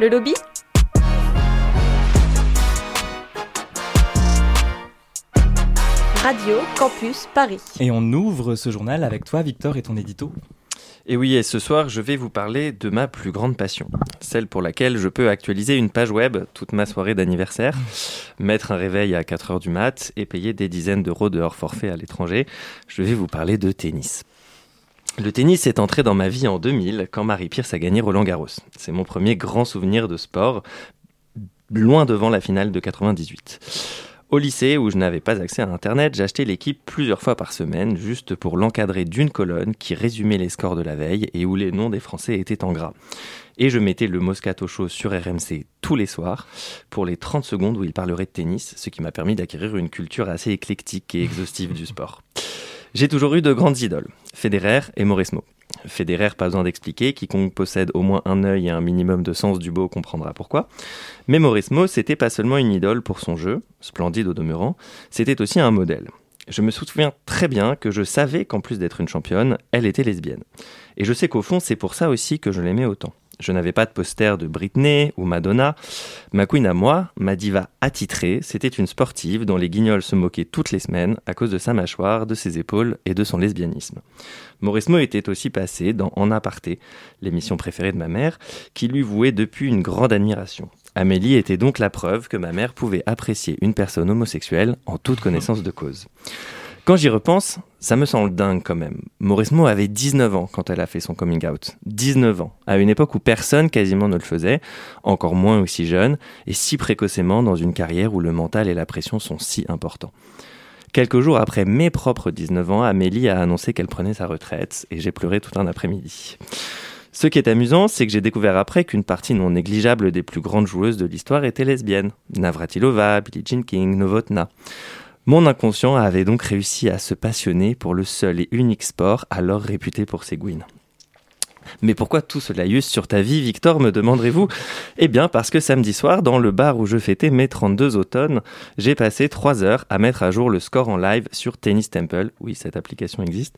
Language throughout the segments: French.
Le lobby Radio Campus Paris. Et on ouvre ce journal avec toi, Victor, et ton édito. Et oui, et ce soir, je vais vous parler de ma plus grande passion, celle pour laquelle je peux actualiser une page web toute ma soirée d'anniversaire, mettre un réveil à 4 heures du mat et payer des dizaines d'euros de hors forfait à l'étranger. Je vais vous parler de tennis. Le tennis est entré dans ma vie en 2000 quand Marie Pierce a gagné Roland Garros. C'est mon premier grand souvenir de sport, loin devant la finale de 98. Au lycée, où je n'avais pas accès à Internet, j'achetais l'équipe plusieurs fois par semaine, juste pour l'encadrer d'une colonne qui résumait les scores de la veille et où les noms des Français étaient en gras. Et je mettais le Moscato Show sur RMC tous les soirs pour les 30 secondes où il parlerait de tennis, ce qui m'a permis d'acquérir une culture assez éclectique et exhaustive du sport. J'ai toujours eu de grandes idoles, Federer et Mauresmo. Federer, pas besoin d'expliquer, quiconque possède au moins un œil et un minimum de sens du beau comprendra pourquoi. Mais Mauresmo, c'était pas seulement une idole pour son jeu, splendide au demeurant, c'était aussi un modèle. Je me souviens très bien que je savais qu'en plus d'être une championne, elle était lesbienne. Et je sais qu'au fond, c'est pour ça aussi que je l'aimais autant. Je n'avais pas de poster de Britney ou Madonna. Ma queen à moi, ma diva attitrée, c'était une sportive dont les guignols se moquaient toutes les semaines à cause de sa mâchoire, de ses épaules et de son lesbianisme. Mauresmo était aussi passé dans En aparté, l'émission préférée de ma mère, qui lui vouait depuis une grande admiration. Amélie était donc la preuve que ma mère pouvait apprécier une personne homosexuelle en toute connaissance de cause. Quand j'y repense, ça me semble dingue quand même. Mauresmo avait 19 ans quand elle a fait son coming out. 19 ans, à une époque où personne quasiment ne le faisait, encore moins aussi jeune, et si précocement dans une carrière où le mental et la pression sont si importants. Quelques jours après mes propres 19 ans, Amélie a annoncé qu'elle prenait sa retraite, et j'ai pleuré tout un après-midi. Ce qui est amusant, c'est que j'ai découvert après qu'une partie non négligeable des plus grandes joueuses de l'histoire était lesbienne. Navratilova, Billie Jean King, Novotna. Mon inconscient avait donc réussi à se passionner pour le seul et unique sport alors réputé pour ses gouines. Mais pourquoi tout ce laïus sur ta vie, Victor, me demanderez-vous? Eh bien, parce que samedi soir, dans le bar où je fêtais mes 32 automnes, j'ai passé 3 heures à mettre à jour le score en live sur Tennis Temple. Oui, cette application existe.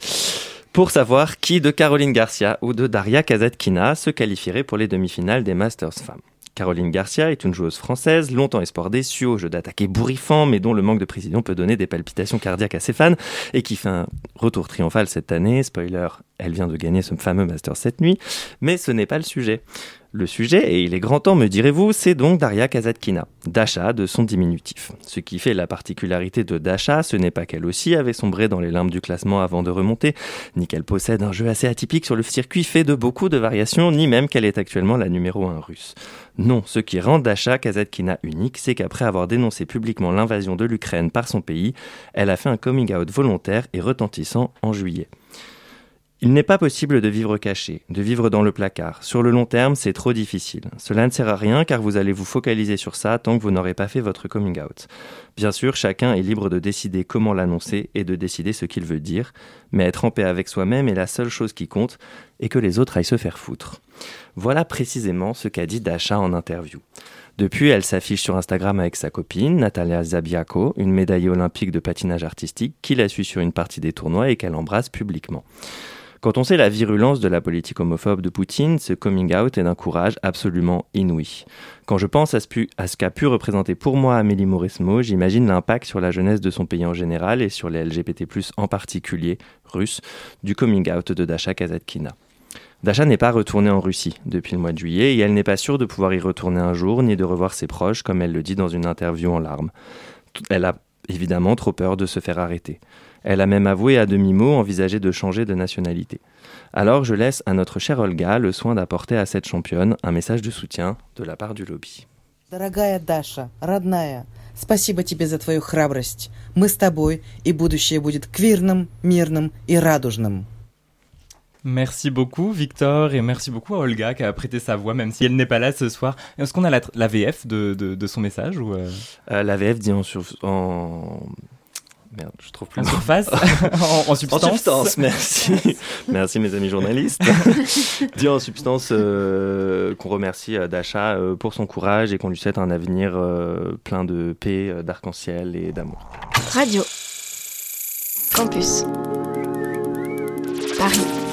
Pour savoir qui de Caroline Garcia ou de Daria Kazatkina se qualifierait pour les demi-finales des Masters Femmes. Caroline Garcia est une joueuse française, longtemps espoir déçu au jeu d'attaquer bourrifant, mais dont le manque de précision peut donner des palpitations cardiaques à ses fans, et qui fait un retour triomphal cette année. Spoiler, elle vient de gagner ce fameux Master cette nuit, mais ce n'est pas le sujet. Le sujet, et il est grand temps, me direz-vous, c'est donc Daria Kazatkina, Dasha de son diminutif. Ce qui fait la particularité de Dasha, ce n'est pas qu'elle aussi avait sombré dans les limbes du classement avant de remonter, ni qu'elle possède un jeu assez atypique sur le circuit fait de beaucoup de variations, ni même qu'elle est actuellement la numéro 1 russe. Non, ce qui rend Dasha Kazatkina unique, c'est qu'après avoir dénoncé publiquement l'invasion de l'Ukraine par son pays, elle a fait un coming out volontaire et retentissant en juillet. Il n'est pas possible de vivre caché, de vivre dans le placard. Sur le long terme, c'est trop difficile. Cela ne sert à rien car vous allez vous focaliser sur ça tant que vous n'aurez pas fait votre coming out. Bien sûr, chacun est libre de décider comment l'annoncer et de décider ce qu'il veut dire, mais être en paix avec soi-même est la seule chose qui compte et que les autres aillent se faire foutre. Voilà précisément ce qu'a dit Dasha en interview. Depuis, elle s'affiche sur Instagram avec sa copine, Natalia Zabiako, une médaillée olympique de patinage artistique, qui la suit sur une partie des tournois et qu'elle embrasse publiquement. Quand on sait la virulence de la politique homophobe de Poutine, ce coming out est d'un courage absolument inouï. Quand je pense à ce, qu'a pu représenter pour moi Amélie Mauresmo, j'imagine l'impact sur la jeunesse de son pays en général et sur les LGBT+, en particulier, russes, du coming out de Dasha Kazatkina. Dasha n'est pas retournée en Russie depuis le mois de juillet et elle n'est pas sûre de pouvoir y retourner un jour ni de revoir ses proches comme elle le dit dans une interview en larmes. Elle a évidemment trop peur de se faire arrêter. Elle a même avoué à demi-mot envisager de changer de nationalité. Alors je laisse à notre chère Olga le soin d'apporter à cette championne un message de soutien de la part du lobby. Дорогая Даша, родная, спасибо тебе за твою храбрость. Мы с тобой, и будущее будет квирным, мирным и радужным. Merci beaucoup Victor et merci beaucoup à Olga qui a prêté sa voix même si elle n'est pas là ce soir. Est-ce qu'on a la, la VF de, de, de, son message ou euh... Euh, La VF dit en, sur, en Merde, je trouve plus. En surface? En, en, substance? En substance, merci. merci mes amis journalistes. Dit en substance euh, qu'on remercie euh, Dasha euh, pour son courage et qu'on lui souhaite un avenir euh, plein de paix, euh, d'arc-en-ciel et d'amour. Radio. Campus. Paris.